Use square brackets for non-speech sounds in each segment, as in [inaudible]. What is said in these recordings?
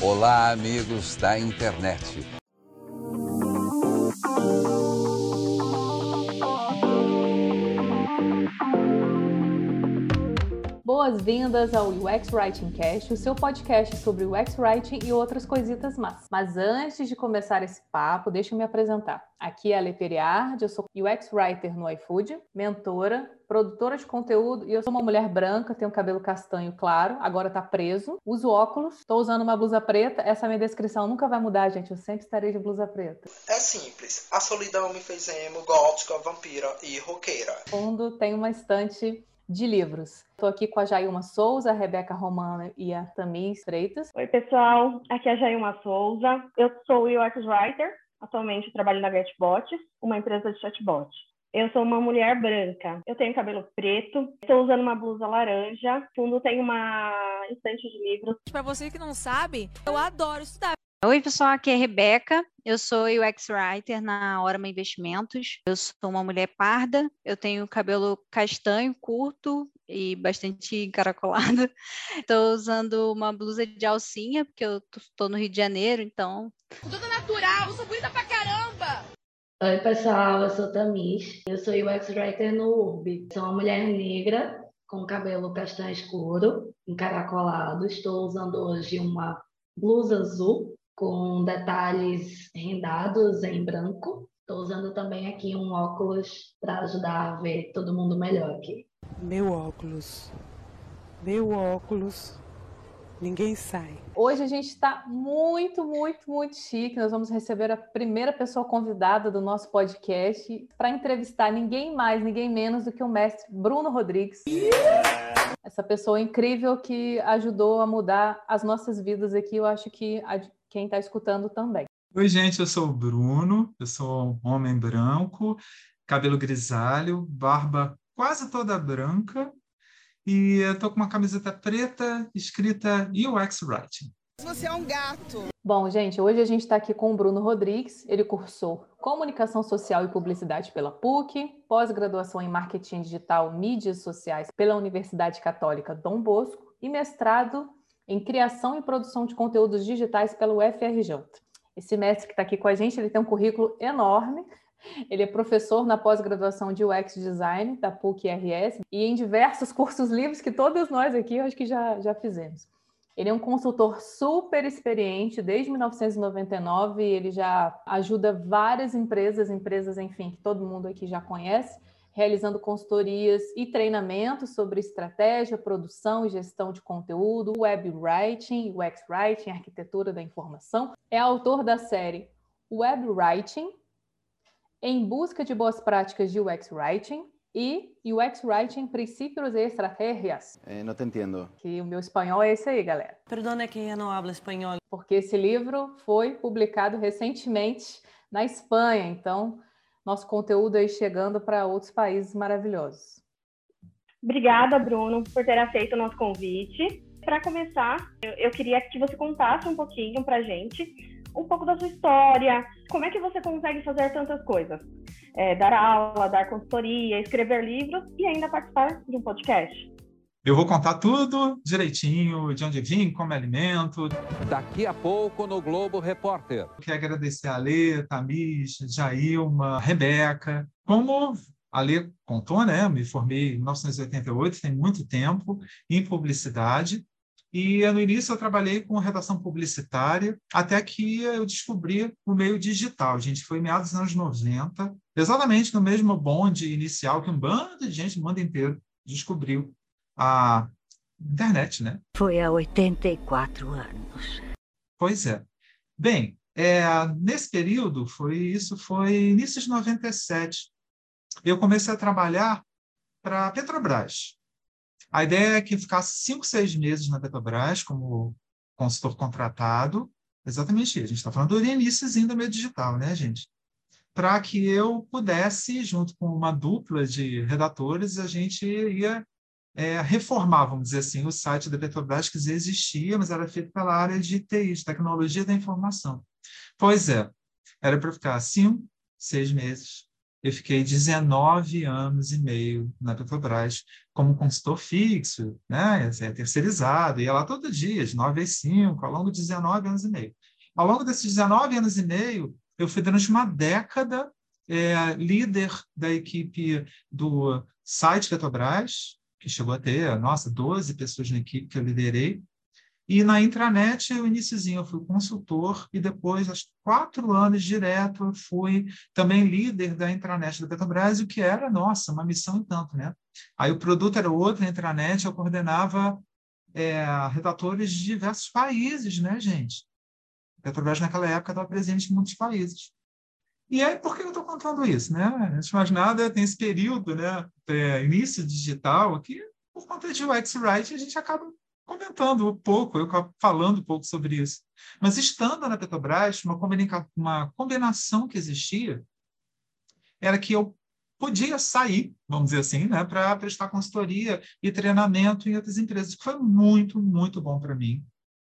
Olá, amigos da internet. Boas-vindas ao UX Writing Cast, o seu podcast sobre UX Writing e outras coisitas más. Mas antes de começar esse papo, deixa eu me apresentar. Aqui é a Leperiard, eu sou UX Writer no iFood, mentora, produtora de conteúdo e eu sou uma mulher branca, tenho cabelo castanho claro, agora tá preso, uso óculos, tô usando uma blusa preta, essa minha descrição nunca vai mudar, gente, eu sempre estarei de blusa preta. É simples, a solidão me fez emo, gótica, vampira e roqueira. Fundo tem uma estante de livros. Estou aqui com a Jailma Souza, a Rebeca Romano e a Tamis Freitas. Oi, pessoal. Aqui é a Jailma Souza. Eu sou UX Writer. Atualmente trabalho na Getbot, uma empresa de chatbot. Eu sou uma mulher branca. Eu tenho cabelo preto. Estou usando uma blusa laranja. No fundo tem uma estante de livros. Para você que não sabe, eu adoro estudar. Oi, pessoal, aqui é a Rebeca. Eu sou UX Writer na Orama Investimentos. Eu sou uma mulher parda, eu tenho cabelo castanho, curto e bastante encaracolado. [laughs] Estou usando uma blusa de alcinha, porque eu estou no Rio de Janeiro, então. Tudo natural, eu sou bonita pra caramba! Oi, pessoal, eu sou Tamis. Eu sou UX Writer no URB. Sou uma mulher negra com cabelo castanho escuro, encaracolado. Estou usando hoje uma blusa azul com detalhes rendados em branco. Estou usando também aqui um óculos para ajudar a ver todo mundo melhor aqui. Meu óculos, meu óculos, ninguém sai. Hoje a gente está muito, muito, muito chique. Nós vamos receber a primeira pessoa convidada do nosso podcast para entrevistar ninguém mais, ninguém menos do que o mestre Bruno Rodrigues. Yeah! Essa pessoa incrível que ajudou a mudar as nossas vidas aqui. Eu acho que quem está escutando também. Oi, gente, eu sou o Bruno, eu sou um homem branco, cabelo grisalho, barba quase toda branca, e estou com uma camiseta preta escrita UX Writing. Você é um gato. Bom, gente, hoje a gente está aqui com o Bruno Rodrigues. Ele cursou Comunicação Social e Publicidade pela PUC, pós-graduação em Marketing Digital Mídias Sociais pela Universidade Católica Dom Bosco e mestrado em criação e produção de conteúdos digitais pelo UFRJ. Esse mestre que está aqui com a gente, ele tem um currículo enorme. Ele é professor na pós-graduação de UX Design da PUC-RS e em diversos [laughs] cursos livres que todos nós aqui acho que já, já fizemos. Ele é um consultor super experiente desde 1999 e ele já ajuda várias empresas, empresas, enfim, que todo mundo aqui já conhece, realizando consultorias e treinamentos sobre estratégia, produção e gestão de conteúdo, web writing, UX writing, arquitetura da informação. É autor da série Web Writing, Em Busca de Boas Práticas de UX Writing e UX Writing Princípios e Estratégias. Eh, não te entendo. Que o meu espanhol é esse aí, galera. Perdona que eu não hablo espanhol. Porque esse livro foi publicado recentemente na Espanha, então nosso conteúdo aí chegando para outros países maravilhosos. Obrigada, Bruno, por ter aceito o nosso convite. Para começar, eu, eu, queria que você contasse um pouquinho para gente, um pouco da sua história, como é que você consegue fazer tantas coisas? É, dar aula, dar consultoria, escrever livros e ainda participar de um podcast. Eu vou contar tudo direitinho, de onde vim, como alimento. Daqui a pouco no Globo Repórter. Quero agradecer a Lê, Tamis, Jailma, Rebeca. Como a Lê contou, né? Me formei em 1988, tem muito tempo, em publicidade. E no início eu trabalhei com redação publicitária, até que eu descobri o meio digital. Gente, foi meados dos anos 90, exatamente no mesmo bonde inicial que um bando de gente no mundo inteiro descobriu a internet, né? Foi há 84 anos. Pois é. Bem, é, nesse período, foi isso foi início de 97. Eu comecei a trabalhar para a Petrobras. A ideia é que ficasse cinco, seis meses na Petrobras como consultor contratado. Exatamente isso. A gente está falando do iníciozinho do meio digital, né, gente? Para que eu pudesse, junto com uma dupla de redatores, a gente ia é, reformar, vamos dizer assim, o site da Petrobras, que já existia, mas era feito pela área de TI, de tecnologia da informação. Pois é, era para ficar cinco, seis meses eu fiquei 19 anos e meio na Petrobras como consultor fixo, né? É terceirizado, ia lá todo dia, de 9 às 5, ao longo de 19 anos e meio. Ao longo desses 19 anos e meio, eu fui durante uma década é, líder da equipe do site Petrobras, que chegou a ter, nossa, 12 pessoas na equipe que eu liderei, e na intranet, o iníciozinho, eu fui consultor e depois, aos quatro anos direto, eu fui também líder da intranet da Petrobras, o que era, nossa, uma missão em tanto, né? Aí o produto era outro, a intranet, eu coordenava é, redatores de diversos países, né, gente? A Petrobras, naquela época, estava presente em muitos países. E aí, por que eu estou contando isso, né? Antes de mais nada, tem esse período, né, é, início digital, que por conta de UX Writing, a gente acaba comentando um pouco, eu falando um pouco sobre isso. Mas estando na Petrobras, uma, combina uma combinação que existia era que eu podia sair, vamos dizer assim, né, para prestar consultoria e treinamento em outras empresas, que foi muito, muito bom para mim.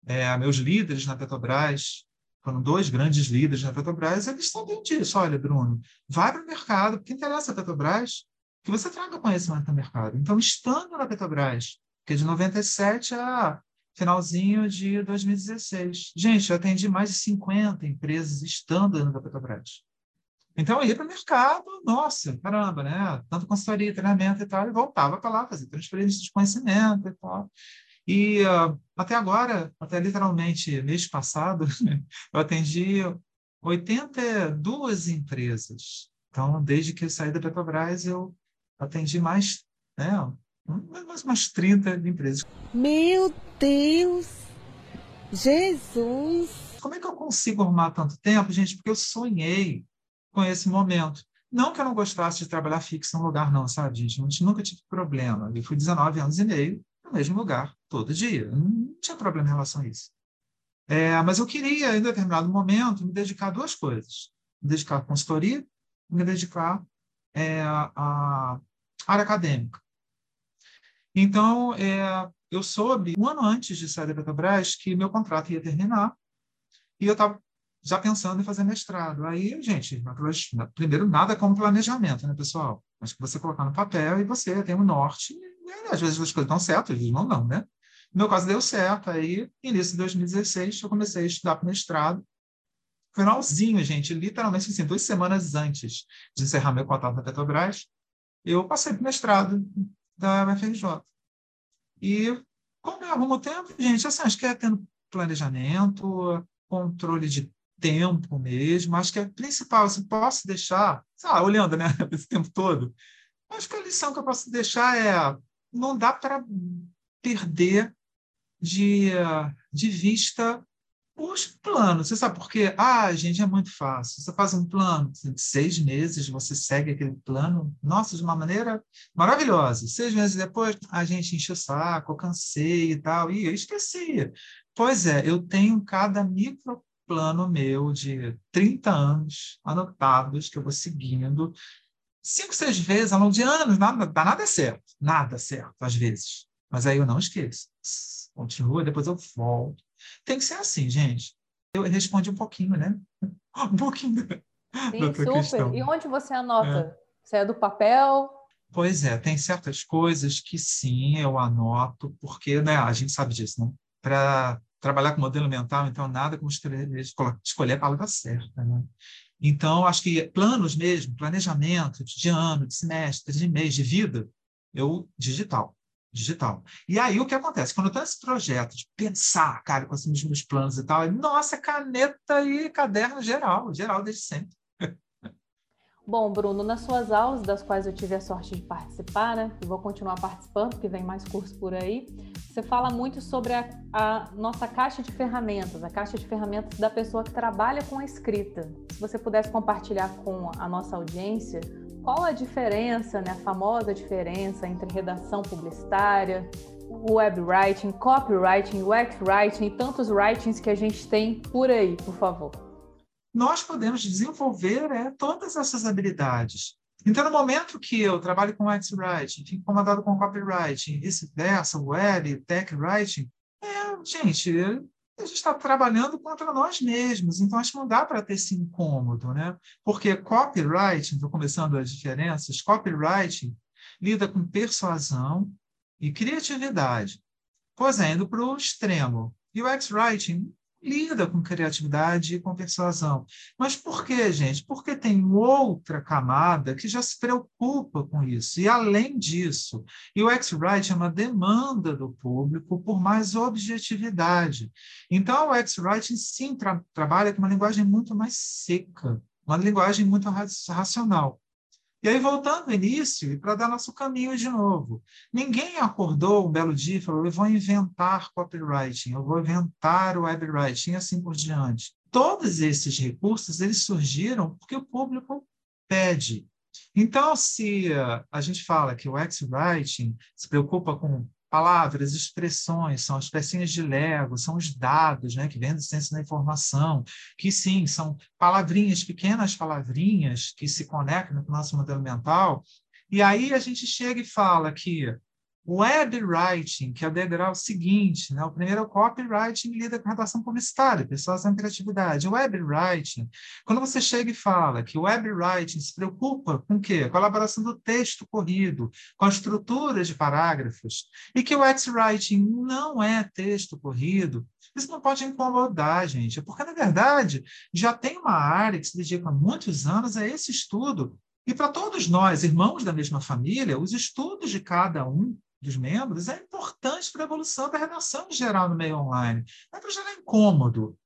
É, meus líderes na Petrobras, foram dois grandes líderes na Petrobras, eles sabiam disso. Olha, Bruno, vai para o mercado, porque interessa a Petrobras, que você traga conhecimento no mercado. Então, estando na Petrobras, porque de 97 a finalzinho de 2016. Gente, eu atendi mais de 50 empresas estando na Petrobras. Então, eu ia para o mercado, nossa, caramba, né? Tanto consultoria, treinamento e tal, e voltava para lá fazer transferência de conhecimento e tal. E uh, até agora, até literalmente mês passado, [laughs] eu atendi 82 empresas. Então, desde que eu saí da Petrobras, eu atendi mais né, mais umas 30 empresas. Meu Deus! Jesus! Como é que eu consigo arrumar tanto tempo, gente? Porque eu sonhei com esse momento. Não que eu não gostasse de trabalhar fixo em um lugar, não, sabe, gente? Eu nunca tive problema. Eu fui 19 anos e meio no mesmo lugar, todo dia. Não tinha problema em relação a isso. É, mas eu queria, em determinado momento, me dedicar a duas coisas. Me dedicar à consultoria e me dedicar é, à área acadêmica. Então, é, eu soube, um ano antes de sair da Petrobras, que meu contrato ia terminar e eu estava já pensando em fazer mestrado. Aí, gente, primeiro, nada como planejamento, né, pessoal? Mas que você colocar no papel e você tem um norte. E, às vezes as coisas estão certas, às vezes não não, né? No meu caso, deu certo. Aí, início de 2016, eu comecei a estudar para mestrado. Finalzinho, gente, literalmente assim, duas semanas antes de encerrar meu contrato na Petrobras, eu passei para mestrado da UFRJ. E como eu arrumo tempo, gente, assim, acho que é tendo planejamento, controle de tempo mesmo, acho que é principal, se posso deixar, sei lá, olhando, né, [laughs] esse tempo todo, acho que a lição que eu posso deixar é não dá para perder de, de vista os planos. Você sabe por quê? Ah, gente, é muito fácil. Você faz um plano, seis meses você segue aquele plano, nossa, de uma maneira maravilhosa. Seis meses depois, a gente enche o saco, eu cansei e tal, e eu esquecia. Pois é, eu tenho cada micro plano meu de 30 anos anotados que eu vou seguindo cinco, seis vezes ao longo de anos, nada, nada é certo, nada certo, às vezes. Mas aí eu não esqueço. Continua, depois eu volto tem que ser assim, gente. Eu respondi um pouquinho, né? [laughs] Um pouquinho Sim, super. Questão. E onde você anota? É. Você é do papel? Pois é, tem certas coisas que sim, eu anoto, porque né, a gente sabe disso, né? Para trabalhar com modelo mental, então nada como escolher, escolher a palavra certa, né? Então, acho que planos mesmo, planejamento de ano, de semestre, de mês, de vida, eu digital digital. E aí o que acontece? Quando eu estou nesse projeto de pensar, cara, com os meus planos e tal, nossa, caneta e caderno geral, geral desde sempre. Bom, Bruno, nas suas aulas, das quais eu tive a sorte de participar, né? E vou continuar participando, porque vem mais curso por aí. Você fala muito sobre a, a, nossa caixa de ferramentas, a caixa de ferramentas da pessoa que trabalha com a escrita. Se você pudesse compartilhar com a nossa audiência qual a diferença, né, a famosa diferença entre redação publicitária, web writing, copywriting, UX writing e tantos writings que a gente tem por aí, por favor? Nós podemos desenvolver é, todas essas habilidades. Então, no momento que eu trabalho com UX writing, fico comandado com copywriting, vice-versa, web, tech writing, é, gente, a gente está trabalhando contra nós mesmos, então acho que não dá para ter esse incômodo, né? Porque copywriting, estou começando as diferenças, copywriting lida com persuasão e criatividade. Pois é, indo para o extremo. UX Writing lida com criatividade e com persuasão. Mas por quê, gente? Porque tem outra camada que já se preocupa com isso. E, além disso, o X-Writing é uma demanda do público por mais objetividade. Então, o X-Writing, sim, tra trabalha com uma linguagem muito mais seca, uma linguagem muito racional. E aí, voltando ao início, e para dar nosso caminho de novo, ninguém acordou um belo dia e falou: eu vou inventar copywriting, eu vou inventar o webwriting assim por diante. Todos esses recursos eles surgiram porque o público pede. Então, se a gente fala que o X-Writing se preocupa com palavras, expressões, são as pecinhas de Lego, são os dados né, que vêm do ciência da informação, que sim, são palavrinhas, pequenas palavrinhas que se conectam com o nosso modelo mental. E aí a gente chega e fala que Web writing, que é o degrau seguinte, né? o primeiro é o copywriting, lida com redação publicitária, pessoas em criatividade. O web writing, quando você chega e fala que o web writing se preocupa com o quê? Com a elaboração do texto corrido, com a estrutura de parágrafos, e que o X-writing não é texto corrido, isso não pode incomodar, gente, porque, na verdade, já tem uma área que se dedica há muitos anos a esse estudo, e para todos nós, irmãos da mesma família, os estudos de cada um dos membros é importante para a evolução da redação em geral no meio online. Não é para gerar incômodo.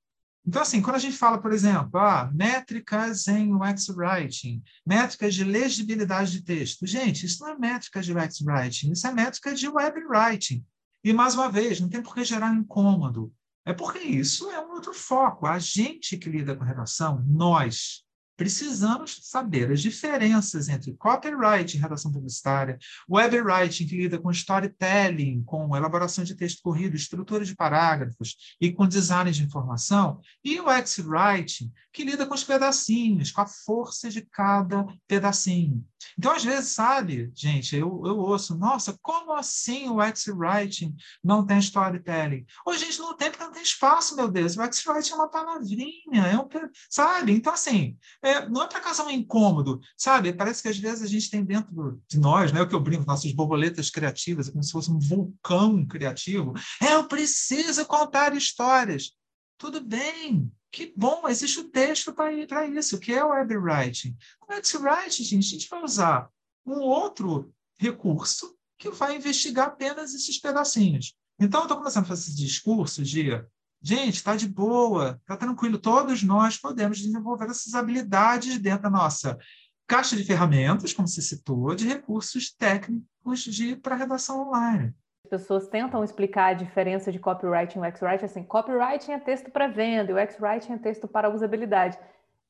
Então, assim, quando a gente fala, por exemplo, ah, métricas em UX Writing, métricas de legibilidade de texto. Gente, isso não é métrica de UX Writing, isso é métrica de Web Writing. E, mais uma vez, não tem por que gerar incômodo. É porque isso é um outro foco. A gente que lida com redação, nós, precisamos saber as diferenças entre copywriting, redação publicitária, webwriting, que lida com storytelling, com elaboração de texto corrido, estrutura de parágrafos e com design de informação, e o X-writing, que lida com os pedacinhos, com a força de cada pedacinho. Então, às vezes, sabe, gente, eu, eu ouço, nossa, como assim o X-writing não tem storytelling? Ô, gente, não tem porque não tem espaço, meu Deus. O X-writing é uma palavrinha, é um, sabe? Então, assim, é, não é para causar um incômodo, sabe? Parece que às vezes a gente tem dentro de nós, né, o que eu brinco, nossas borboletas criativas, é como se fosse um vulcão criativo. É, eu preciso contar histórias. Tudo bem, que bom, existe o texto para isso, que é o web writing. O web writing, gente, a gente vai usar um outro recurso que vai investigar apenas esses pedacinhos. Então, eu estou começando a fazer esse discurso de Gente, está de boa, está tranquilo. Todos nós podemos desenvolver essas habilidades dentro da nossa caixa de ferramentas, como você citou, de recursos técnicos para redação online. As pessoas tentam explicar a diferença de copywriting e UX-writing assim, copywriting é texto para venda e UX-writing é texto para usabilidade.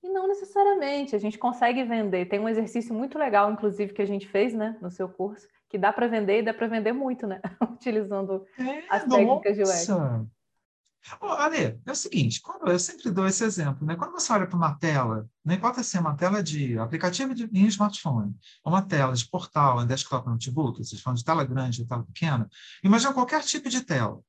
E não necessariamente, a gente consegue vender. Tem um exercício muito legal, inclusive, que a gente fez né, no seu curso, que dá para vender e dá para vender muito, né? [laughs] Utilizando é, as técnicas nossa. de UX. Oh, Ale, é o seguinte, quando, eu sempre dou esse exemplo, né? Quando você olha para uma tela, não importa se é uma tela de aplicativo de, em smartphone, ou uma tela de portal, em desktop notebook, vocês falam de tela grande ou tela pequena, imagina qualquer tipo de tela.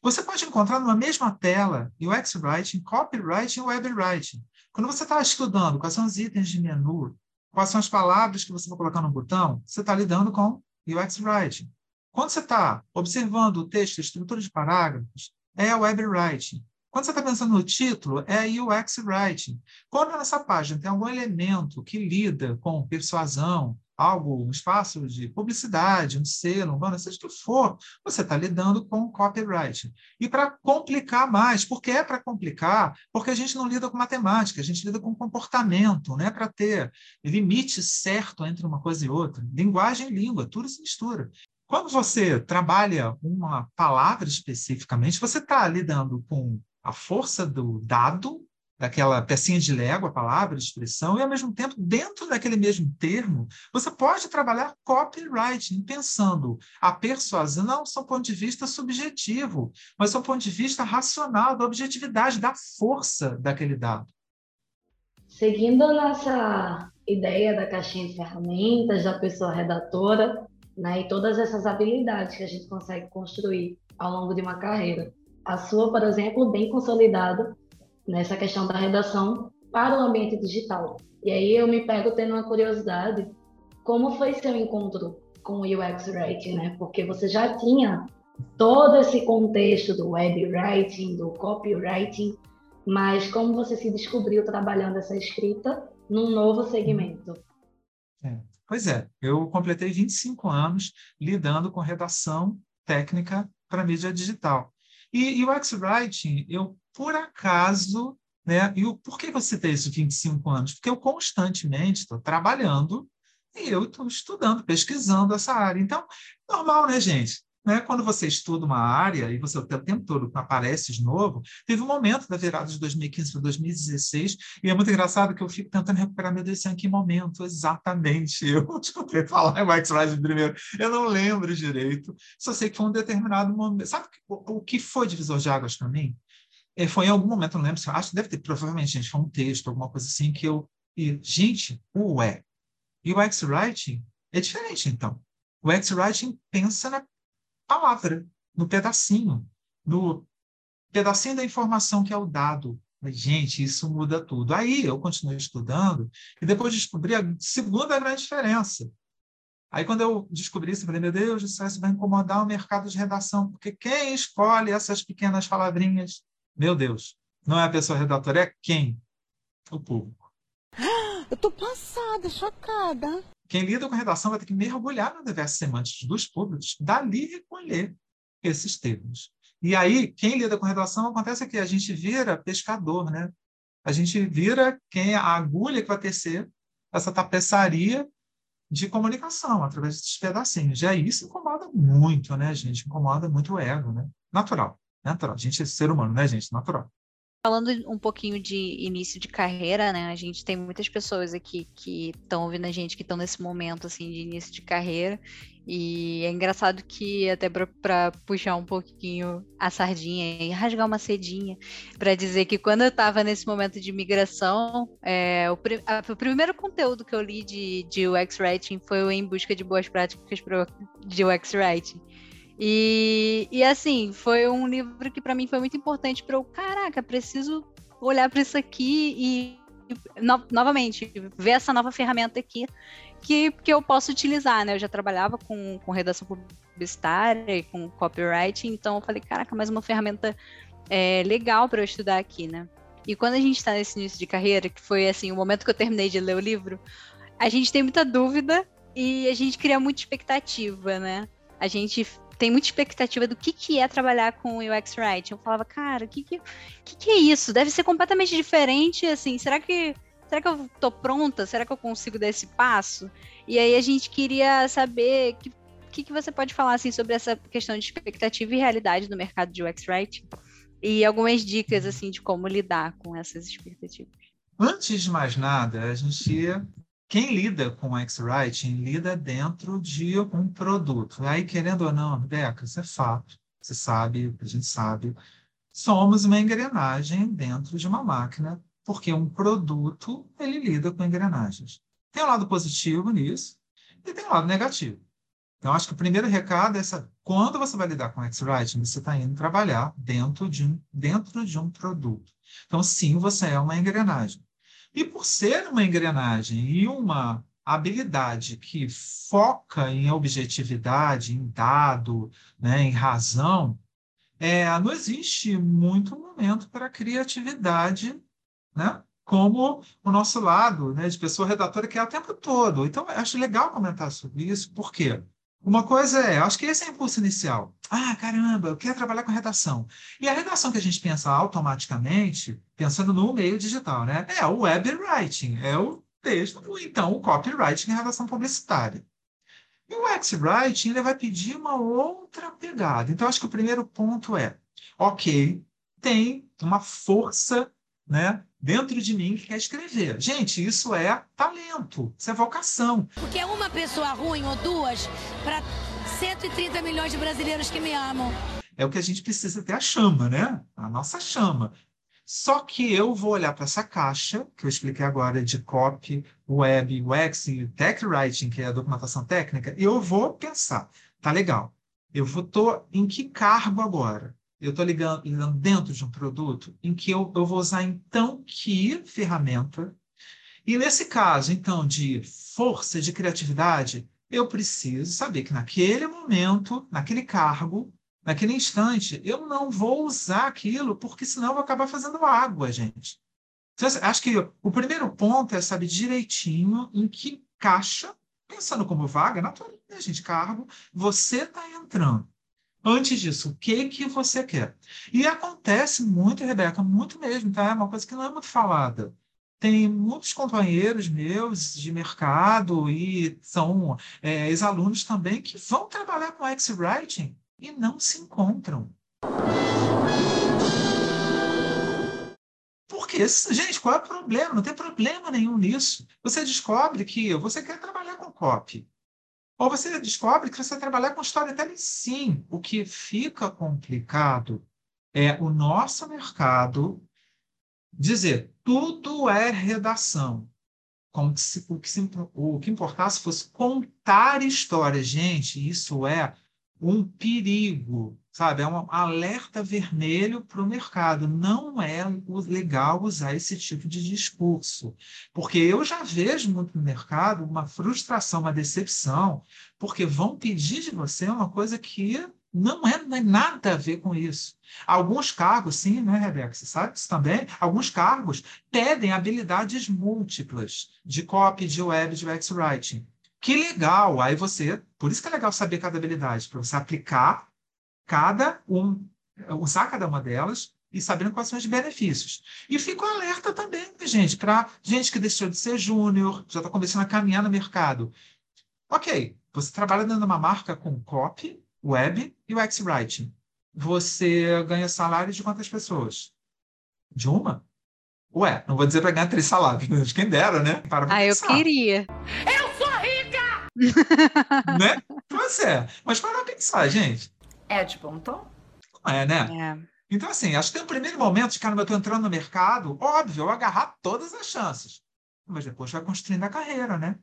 Você pode encontrar numa mesma tela UX Writing, Copywriting e Web Writing. Quando você está estudando quais são os itens de menu, quais são as palavras que você vai colocar no botão, você está lidando com UX Writing. Quando você está observando o texto, a estrutura de parágrafos, é web writing. Quando você está pensando no título, é UX writing. Quando nessa página tem algum elemento que lida com persuasão, algo, um espaço de publicidade, um selo, um banner, seja o que for, você está lidando com copywriting. E para complicar mais, porque é para complicar, porque a gente não lida com matemática, a gente lida com comportamento, não é para ter limite certo entre uma coisa e outra. Linguagem e língua, tudo se mistura. Quando você trabalha uma palavra especificamente, você está lidando com a força do dado, daquela pecinha de Lego, a palavra, expressão, e ao mesmo tempo, dentro daquele mesmo termo, você pode trabalhar copywriting, pensando a persuasão não só do ponto de vista subjetivo, mas do ponto de vista racional, da objetividade, da força daquele dado. Seguindo a nossa ideia da caixinha de ferramentas, da pessoa redatora, né? E todas essas habilidades que a gente consegue construir ao longo de uma carreira. A sua, por exemplo, bem consolidada nessa questão da redação para o ambiente digital. E aí eu me pego tendo uma curiosidade, como foi seu encontro com o UX Writing, né? Porque você já tinha todo esse contexto do web writing, do copywriting, mas como você se descobriu trabalhando essa escrita num novo segmento? É. Pois é, eu completei 25 anos lidando com redação técnica para mídia digital. E, o X-Writing, eu, por acaso, né, e o, por que você tem esses 25 anos? Porque eu constantemente estou trabalhando e eu estou estudando, pesquisando essa área. Então, normal, né, gente? Né? Quando você estuda uma área e você o tempo todo aparece de novo, teve um momento da virada de 2015 para 2016, e é muito engraçado que eu fico tentando recuperar meu Deus, em que momento exatamente [laughs] eu desculpe falar em White Rise primeiro, eu não lembro direito, só sei que foi um determinado momento. Sabe o, que foi divisor de águas para mim? É, foi em algum momento, não lembro, acho que deve ter, provavelmente, gente, foi um texto, alguma coisa assim, que eu. E, gente, ué. E o X-Writing é diferente, então. O X-Writing pensa na palavra, no pedacinho, no pedacinho da informação que é o dado. Mas, gente, isso muda tudo. Aí eu continuei estudando e depois descobri a segunda grande diferença. Aí, quando eu descobri isso, eu falei, meu Deus, isso vai incomodar o mercado de redação, porque quem escolhe essas pequenas palavrinhas? Meu Deus, não é a pessoa redatora, é quem? O público. [gasps] Eu tô passada, chocada. Quem lida com redação vai ter que mergulhar no universo semântico dos públicos, dali recolher esses termos. E aí, quem lida com redação, acontece que a gente vira pescador, né? A gente vira quem a agulha que vai tecer essa tapeçaria de comunicação através desses pedacinhos. Aí isso incomoda muito, né, gente? Incomoda muito o ego, né? Natural, natural. A gente é ser humano, né, gente? Natural. Falando um pouquinho de início de carreira, né? A gente tem muitas pessoas aqui que estão ouvindo a gente que estão nesse momento assim de início de carreira. E é engraçado que até para puxar um pouquinho a sardinha e rasgar uma cedinha para dizer que quando eu estava nesse momento de migração, é, o, a, o, primeiro conteúdo que eu li de, de UX Writing foi o Em Busca de Boas Práticas de UX Writing. E, e assim, foi um livro que para mim foi muito importante para eu, caraca, preciso olhar para isso aqui e, no, novamente, ver essa nova ferramenta aqui que, que eu posso utilizar, né? Eu já trabalhava com, com redação publicitária e com copywriting, então eu falei, caraca, mais uma ferramenta é, legal para eu estudar aqui, né? E quando a gente está nesse início de carreira, que foi assim, o momento que eu terminei de ler o livro, a gente tem muita dúvida e a gente cria muita expectativa, né? A gente tem muita expectativa do que, que é trabalhar com UX Writing. Eu falava, cara, o que, que, que, que é isso? Deve ser completamente diferente, assim, será que será que eu tô pronta? Será que eu consigo dar esse passo? E aí a gente queria saber que que, que você pode falar assim sobre essa questão de expectativa e realidade no mercado de UX Writing? E algumas dicas assim de como lidar com essas expectativas. Antes de mais nada, a gente quem lida com X-Writing lida dentro de um produto. Aí, querendo ou não, Beca, isso é fato. Você sabe, a gente sabe. Somos uma engrenagem dentro de uma máquina, porque um produto, ele lida com engrenagens. Tem um lado positivo nisso e tem um lado negativo. Então, acho que o primeiro recado é essa, quando você vai lidar com X-Writing, você está indo trabalhar dentro de, um, dentro de um produto. Então, sim, você é uma engrenagem. E por ser uma engrenagem e uma habilidade que foca em objetividade, em dado, né, em razão, é, não existe muito momento para criatividade, né? como o nosso lado né, de pessoa redatora que é o tempo todo. Então, acho legal comentar sobre isso, porque uma coisa é, acho que esse é o impulso inicial. Ah, caramba, eu quero trabalhar com redação. E a redação que a gente pensa automaticamente, pensando no meio digital, né? É o web writing, é o texto, ou então o copywriting em redação publicitária. E o X-Writing, ele vai pedir uma outra pegada. Então, acho que o primeiro ponto é, ok, tem uma força né, dentro de mim que quer escrever. Gente, isso é talento, isso é vocação. Porque é uma pessoa ruim ou duas para 130 milhões de brasileiros que me amam. É o que a gente precisa ter a chama, né? A nossa chama. Só que eu vou olhar para essa caixa, que eu expliquei agora, de copy, web, UX e tech writing, que é a documentação técnica, e eu vou pensar, tá legal, eu vou tô em que cargo agora? Eu estou ligando, ligando dentro de um produto em que eu, eu vou usar, então, que ferramenta. E nesse caso, então, de força, de criatividade, eu preciso saber que naquele momento, naquele cargo, naquele instante, eu não vou usar aquilo, porque senão eu vou acabar fazendo água, gente. Então, assim, acho que o primeiro ponto é saber direitinho em que caixa, pensando como vaga, naturalmente, né, gente, cargo, você está entrando. Antes disso, o que que você quer? E acontece muito, Rebeca, muito mesmo, tá? É uma coisa que não é muito falada. Tem muitos companheiros meus de mercado e são é, ex-alunos também que vão trabalhar com X-Writing e não se encontram. Porque, gente, qual é o problema? Não tem problema nenhum nisso. Você descobre que você quer trabalhar com copy. Ou você descobre que você vai trabalhar com storytelling sim. O que fica complicado é o nosso mercado dizer tudo é redação. Como se, o, que se, o que importasse fosse contar histórias. Gente, isso é um perigo, sabe? É um alerta vermelho para o mercado. Não é legal usar esse tipo de discurso, porque eu já vejo muito no mercado uma frustração, uma decepção, porque vão pedir de você uma coisa que não é, não é nada a ver com isso. Alguns cargos, sim, né, Rebeca? Você sabe disso também? Alguns cargos pedem habilidades múltiplas de copy, de web, de UX-writing. Que legal! Aí você, por isso que é legal saber cada habilidade, para você aplicar cada um, usar cada uma delas e sabendo quais são os benefícios. E fico alerta também, gente, para gente que deixou de ser júnior, já está começando a caminhar no mercado. Ok, você trabalha dentro de uma marca com copy, web e UX writing. Você ganha salário de quantas pessoas? De uma? Ué, não vou dizer para ganhar três salários, quem dera, né? Para ah, eu queria. Eu [laughs] né? Pois é. Mas para pensar, gente. É de bom tom? É, né? É. Então, assim, acho que tem um primeiro momento de, cara, eu estou entrando no mercado, óbvio, eu agarrar todas as chances. Mas depois vai construindo a carreira, né?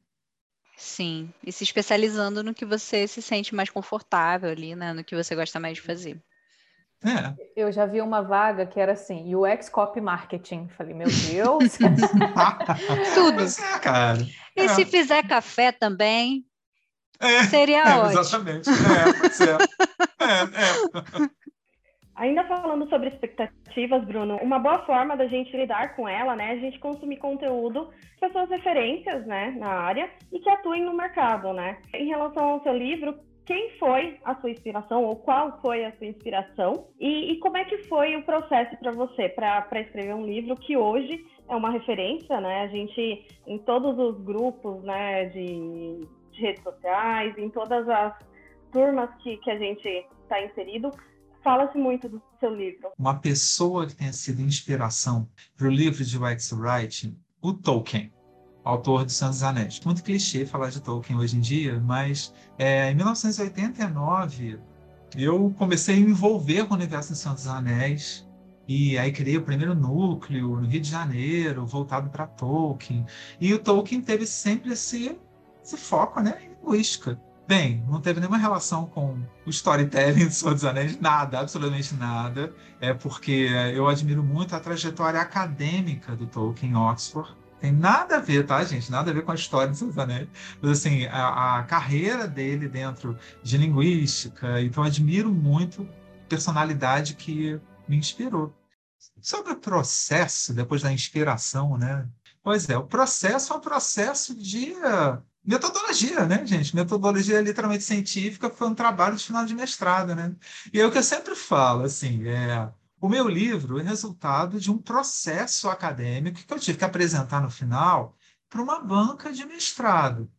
Sim, e se especializando no que você se sente mais confortável ali, né? No que você gosta mais de fazer. É. Eu já vi uma vaga que era assim, UX Copy Marketing. Falei, meu Deus. [laughs] Tudo. É, cara. E é. se fizer café também, é, seria é, ótimo. Exatamente. É, pois é. é. Ainda falando sobre expectativas, Bruno, uma boa forma da gente lidar com ela, né, é a gente consumir conteúdo de pessoas referências, né, na área e que atuem no mercado, né. Em relação ao seu livro, quem foi a sua inspiração ou qual foi a sua inspiração e, e como é que foi o processo para você para escrever um livro que hoje é uma referência, né? A gente em todos os grupos, né, de, de redes sociais, em todas as turmas que, que a gente está inserido, fala-se muito do seu livro. Uma pessoa que tenha sido inspiração para o livro de UX Writing, o Tolkien autor de dos Anéis. Muito clichê falar de Tolkien hoje em dia, mas é, em 1989 eu comecei a me envolver com o universo de dos Anéis e aí criei o primeiro núcleo no Rio de Janeiro, voltado para Tolkien. E o Tolkien teve sempre esse, esse foco né, em linguística. Bem, não teve nenhuma relação com o storytelling do Senhor dos Anéis, nada, absolutamente nada. É porque eu admiro muito a trajetória acadêmica do Tolkien em Oxford tem nada a ver, tá, gente? Nada a ver com a história de Seus Anéis. Mas, assim, a, a, carreira dele dentro de linguística. Então, admiro muito a personalidade que me inspirou. Sobre o processo, depois da inspiração, né? Pois é, o processo é um processo de metodologia, né, gente? Metodologia literalmente científica foi um trabalho de final de mestrado, né? E é o que eu sempre falo, assim, é o meu livro é resultado de um processo acadêmico que eu tive que apresentar no final para uma banca de mestrado.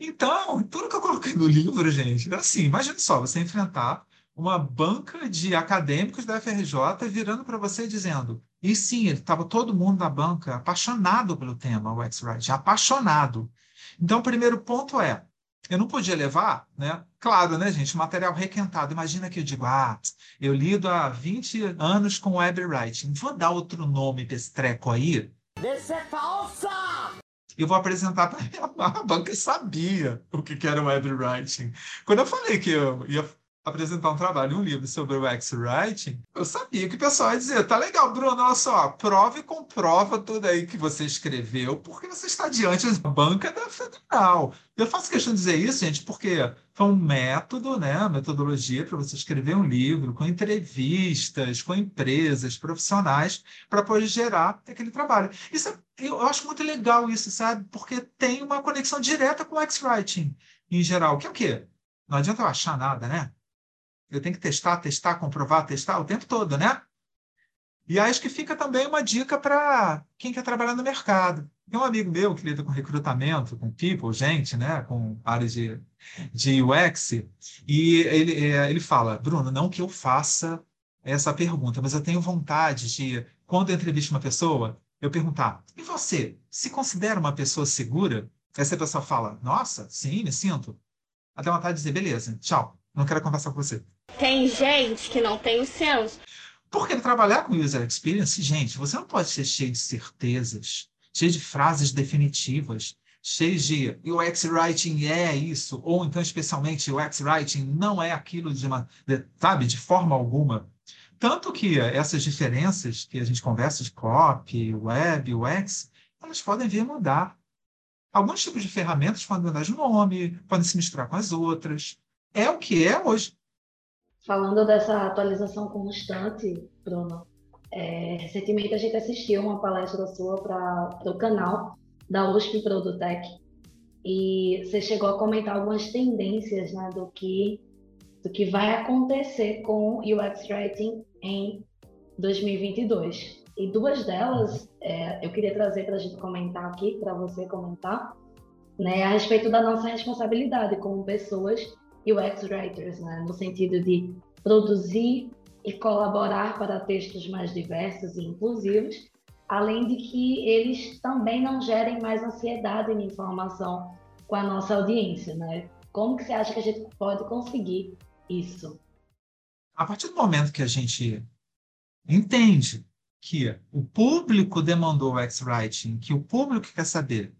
Então, tudo que eu coloquei no livro, gente, era assim: imagine só, você enfrentar uma banca de acadêmicos da FRJ virando para você dizendo. E sim, estava todo mundo na banca apaixonado pelo tema, o X-Writing, apaixonado. Então, o primeiro ponto é: eu não podia levar, né? Claro, né, gente? Material requentado. Imagina que eu digo, ah, eu lido há 20 anos com web writing. Vou dar outro nome para esse treco aí? Isso é falsa! Eu vou apresentar para a banca sabia o que era web writing. Quando eu falei que eu ia apresentar um trabalho, um livro sobre o X-Writing, eu sabia que o pessoal ia dizer, tá legal, Bruno, olha só, prova e comprova tudo aí que você escreveu, porque você está diante da banca da Federal. Eu faço questão de dizer isso, gente, porque foi um método, né, metodologia para você escrever um livro com entrevistas, com empresas, profissionais, para poder gerar aquele trabalho. Isso é, eu acho muito legal isso, sabe? Porque tem uma conexão direta com o X-Writing, em geral, que é o quê? Não adianta eu achar nada, né? Eu tenho que testar, testar, comprovar, testar o tempo todo, né? E acho que fica também uma dica para quem quer trabalhar no mercado. Tem um amigo meu que lida com recrutamento, com people, gente, né, com áreas de, de UX, e ele, é, ele fala, Bruno, não que eu faça essa pergunta, mas eu tenho vontade de, quando eu entrevisto uma pessoa, eu perguntar, e você, se considera uma pessoa segura? Essa pessoa fala, nossa, sim, me sinto. Até vontade de dizer, beleza, tchau, não quero conversar com você. Tem gente que não tem o senso. Porque trabalhar com user experience, gente, você não pode ser cheio de certezas, cheio de frases definitivas, cheio de UX writing é isso, ou então especialmente UX writing não é aquilo de uma, de, sabe, de forma alguma. Tanto que essas diferenças que a gente conversa de copy, web, UX, elas podem vir mudar. Alguns tipos de ferramentas podem mudar de nome, podem se misturar com as outras. É o que é hoje. Falando dessa atualização constante, Bruno, é, recentemente a gente assistiu uma palestra sua para o canal da USP Produtec e você chegou a comentar algumas tendências né, do, que, do que vai acontecer com UX Writing em 2022. E duas delas é, eu queria trazer para a gente comentar aqui, para você comentar, né, a respeito da nossa responsabilidade como pessoas UX writers, né, no sentido de produzir e colaborar para textos mais diversos e inclusivos, além de que eles também não gerem mais ansiedade na informação com a nossa audiência, né? Como que você acha que a gente pode conseguir isso? A partir do momento que a gente entende que o público demandou o X-Writing, que o público quer saber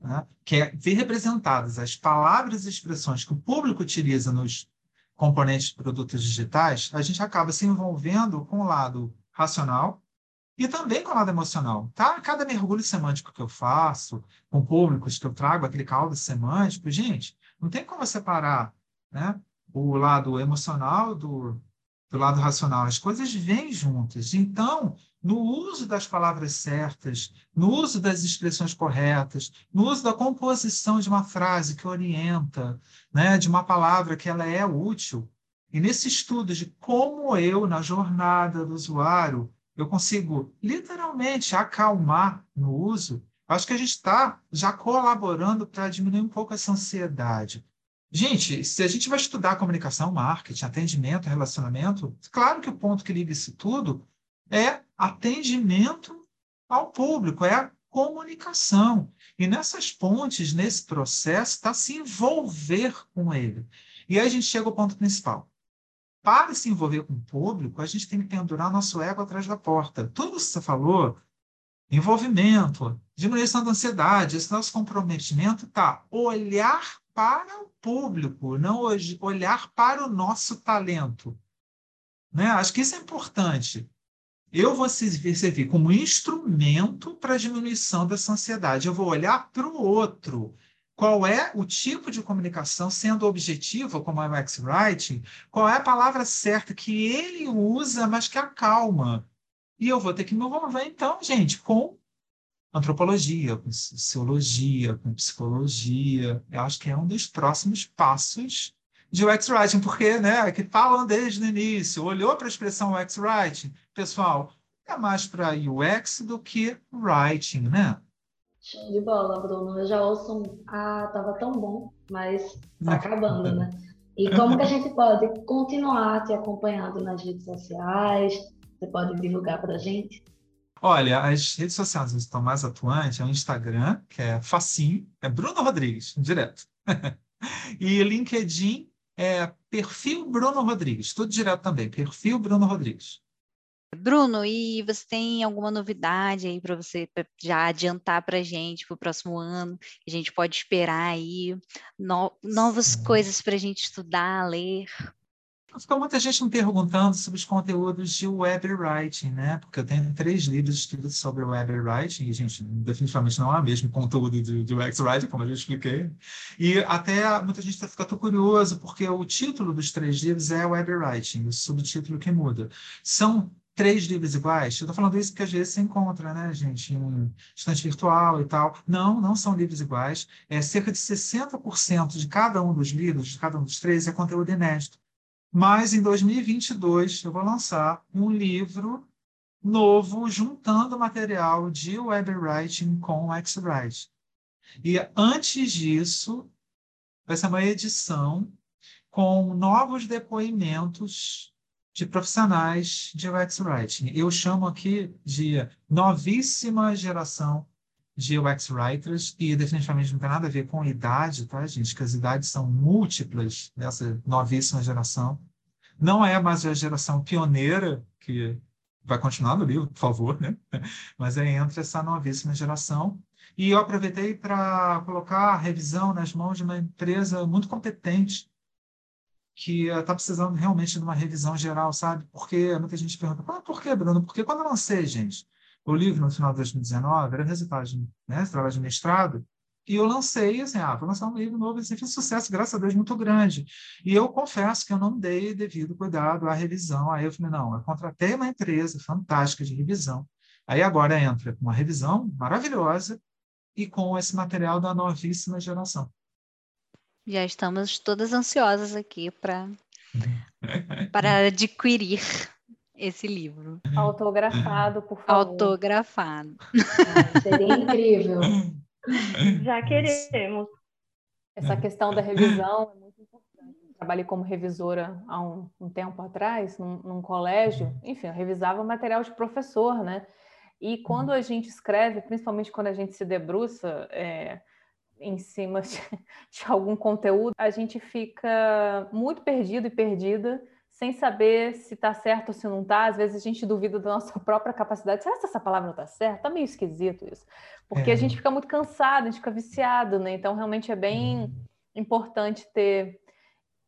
né, que é ver representadas as palavras e expressões que o público utiliza nos componentes de produtos digitais, a gente acaba se envolvendo com o lado racional e também com o lado emocional. Tá? Cada mergulho semântico que eu faço, com públicos que eu trago, aquele caldo semântico, gente, não tem como separar né, o lado emocional do, do lado racional. As coisas vêm juntas. Então, no uso das palavras certas, no uso das expressões corretas, no uso da composição de uma frase que orienta, né, de uma palavra que ela é útil. E nesse estudo de como eu, na jornada do usuário, eu consigo literalmente acalmar no uso, acho que a gente está já colaborando para diminuir um pouco essa ansiedade. Gente, se a gente vai estudar comunicação, marketing, atendimento, relacionamento, claro que o ponto que liga isso tudo é atendimento ao público, é a comunicação. E nessas pontes, nesse processo, está se envolver com ele. E aí a gente chega ao ponto principal. Para se envolver com o público, a gente tem que pendurar nosso ego atrás da porta. Tudo que você falou, envolvimento, diminuição da ansiedade, esse nosso comprometimento está olhar para o público, não olhar para o nosso talento. Né? Acho que isso é importante eu vou servir como instrumento para a diminuição dessa ansiedade. Eu vou olhar para o outro. Qual é o tipo de comunicação, sendo objetivo, como é o Max Writing, qual é a palavra certa que ele usa, mas que acalma. E eu vou ter que me envolver, então, gente, com antropologia, com sociologia, com psicologia. Eu acho que é um dos próximos passos de UX Writing, porque, né, que falam desde o início, olhou para a expressão UX Writing, pessoal, é mais para UX do que Writing, né? Show de bola, Bruno. Eu já ouço um, ah, tava tão bom, mas tá acabando, né? E como que a gente pode continuar te acompanhando nas redes sociais? Você pode divulgar para a gente? Olha, as redes sociais estão mais atuantes é o Instagram, que é facinho, é Bruno Rodrigues, direto. [laughs] e LinkedIn é perfil Bruno Rodrigues, tudo direto também, perfil Bruno Rodrigues. Bruno, e você tem alguma novidade aí para você pra já adiantar para a gente para o próximo ano? A gente pode esperar aí no, novas coisas para a gente estudar, ler? Ficou muita gente me perguntando sobre os conteúdos de web writing, né? Porque eu tenho três livros escritos sobre web writing e, gente, definitivamente não é o mesmo conteúdo de, de UX writing, como eu já expliquei. E até muita gente fica tão curioso, porque o título dos três livros é web writing, o subtítulo que muda. São três livros iguais? Eu estou falando isso porque às vezes você encontra, né, gente, em estante virtual e tal. Não, não são livros iguais. É cerca de 60% de cada um dos livros, de cada um dos três, é conteúdo inédito. Mas em 2022 eu vou lançar um livro novo juntando material de web writing com X-Write. E antes disso, vai ser uma edição com novos depoimentos de profissionais de UX Writing. Eu chamo aqui de novíssima geração de UX Writers, e definitivamente não tem nada a ver com idade, tá, gente? Que as idades são múltiplas dessa novíssima geração. Não é mais a geração pioneira, que vai continuar no livro, por favor, né? [laughs] Mas é entre essa novíssima geração. E eu aproveitei para colocar a revisão nas mãos de uma empresa muito competente, que está precisando realmente de uma revisão geral, sabe? Porque muita gente pergunta, ah, por que, Bruno? Porque quando eu lancei, gente, o livro no final de 2019 era resultado de né, trabalho de mestrado, e eu lancei, assim, ah, vou lançar um livro novo, assim, fez sucesso, graças a Deus, muito grande. E eu confesso que eu não dei devido cuidado à revisão. Aí eu falei, não, eu contratei uma empresa fantástica de revisão. Aí agora entra uma revisão maravilhosa e com esse material da novíssima geração. Já estamos todas ansiosas aqui para [laughs] para adquirir esse livro. Autografado, por favor. Autografado. Ah, seria incrível. [laughs] Já queremos. Essa questão da revisão é muito importante. Eu trabalhei como revisora há um, um tempo atrás, num, num, colégio. Enfim, eu revisava material de professor, né? E quando a gente escreve, principalmente quando a gente se debruça é, em cima de, [laughs] de algum conteúdo, a gente fica muito perdido e perdida sem saber se está certo ou se não está. Às vezes a gente duvida da nossa [laughs] própria capacidade. Será que essa palavra não está certa? Está meio esquisito isso. Porque é. a gente fica muito cansado, a gente fica viciado, né? Então, realmente é bem uhum. importante ter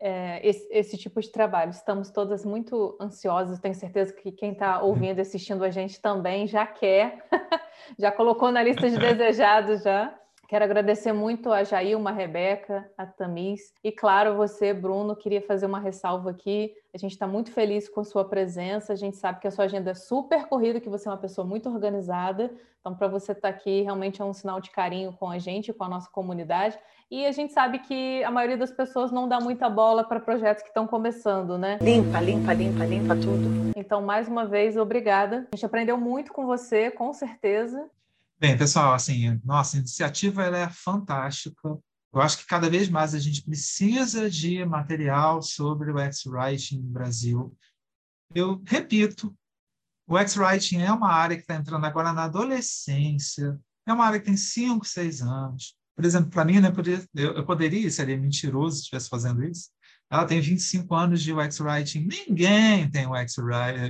é, esse, esse, tipo de trabalho. Estamos todas muito ansiosas. Tenho certeza que quem está [laughs] ouvindo e assistindo a gente também já quer, [laughs] já colocou na lista de desejados já. Quero agradecer muito a Jailma, a Rebeca, a Tamis e, claro, você, Bruno. Queria fazer uma ressalva aqui. A gente está muito feliz com a sua presença. A gente sabe que a sua agenda é super corrida, que você é uma pessoa muito organizada. Então, para você estar tá aqui, realmente é um sinal de carinho com a gente, com a nossa comunidade. E a gente sabe que a maioria das pessoas não dá muita bola para projetos que estão começando, né? Limpa, limpa, limpa, limpa tudo. Então, mais uma vez, obrigada. A gente aprendeu muito com você, com certeza. Bem, pessoal, assim, nossa, iniciativa ela é fantástica. Eu acho que cada vez mais a gente precisa de material sobre o X-Writing no Brasil. Eu repito, o X-Writing é uma área que está entrando agora na adolescência, é uma área que tem 5, 6 anos. Por exemplo, para mim, né, eu, poderia, seria mentiroso se estivesse fazendo isso. Ela tem 25 anos de UX Writing. Ninguém tem UX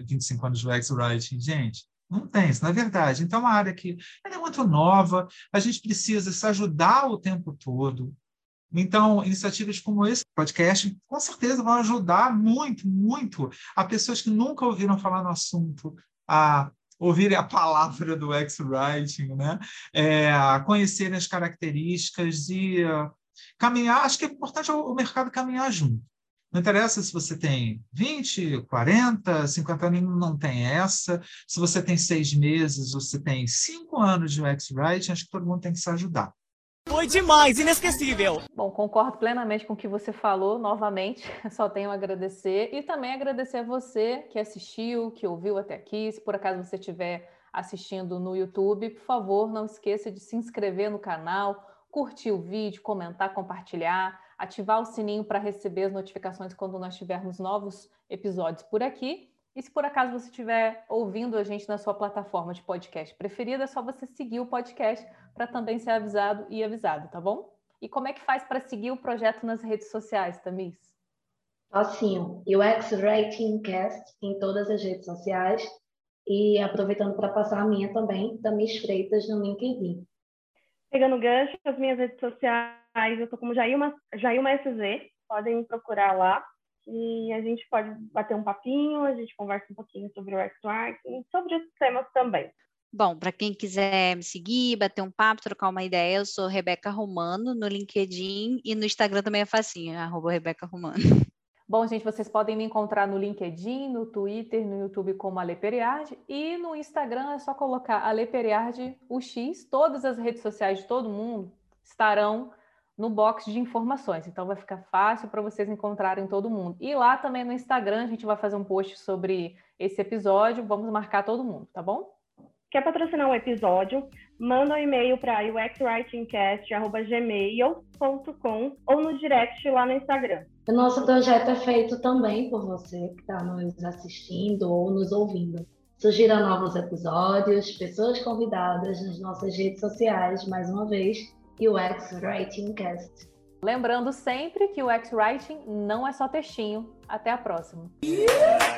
25 anos de UX Writing, gente. Não tem, isso não é verdade. Então, é uma área que é muito nova, a gente precisa se ajudar o tempo todo. Então, iniciativas como esse podcast, com certeza, vão ajudar muito, muito a pessoas que nunca ouviram falar no assunto a ouvirem a palavra do X-Writing, né? É, conhecerem as características e uh, caminhar. Acho que é importante o mercado caminhar junto. Não interessa se você tem 20, 40, 50 anos, não tem essa. Se você tem seis meses, você tem cinco anos de UX Writing, acho que todo mundo tem que se ajudar. Foi demais, inesquecível. Bom, concordo plenamente com o que você falou, novamente, [laughs] só tenho a agradecer e também agradecer a você que assistiu, que ouviu até aqui. Se por acaso você estiver assistindo no YouTube, por favor, não esqueça de se inscrever no canal, curtir o vídeo, comentar, compartilhar ativar o sininho para receber as notificações quando nós tivermos novos episódios por aqui. E se por acaso você estiver ouvindo a gente na sua plataforma de podcast preferida, é só você seguir o podcast para também ser avisado e avisado, tá bom? E como é que faz para seguir o projeto nas redes sociais, Tamis? Facinho, UX Rating Cast em todas as redes sociais e aproveitando para passar a minha também, Tamis Freitas no LinkedIn. Pegando gancho, as minhas redes sociais, eu tô como Jailma, Jailma SZ, podem me procurar lá. e a gente pode bater um papinho, a gente conversa um pouquinho sobre o X-Writing, sobre os temas também. Bom, para quem quiser me seguir, bater um papo, trocar uma ideia, eu sou Rebeca Romano no LinkedIn e no Instagram também é facinho, arroba Rebeca Romano. Bom, gente, vocês podem me encontrar no LinkedIn, no Twitter, no YouTube como Ale Periard e no Instagram é só colocar Ale Periard UX. Todas as redes sociais de todo mundo estarão no box de informações, então vai ficar fácil para vocês encontrarem todo mundo. E lá também no Instagram a gente vai fazer um post sobre esse episódio, vamos marcar todo mundo, tá bom? Quer patrocinar um episódio? Manda um e-mail para uxwritingcast.gmail.com ou no direct lá no Instagram. O nosso projeto é feito também por você que está nos assistindo ou nos ouvindo. Sugira novos episódios, pessoas convidadas nas nossas redes sociais, mais uma vez, UX Writing Cast. Lembrando sempre que o UX Writing não é só textinho. Até a próxima. Yeah!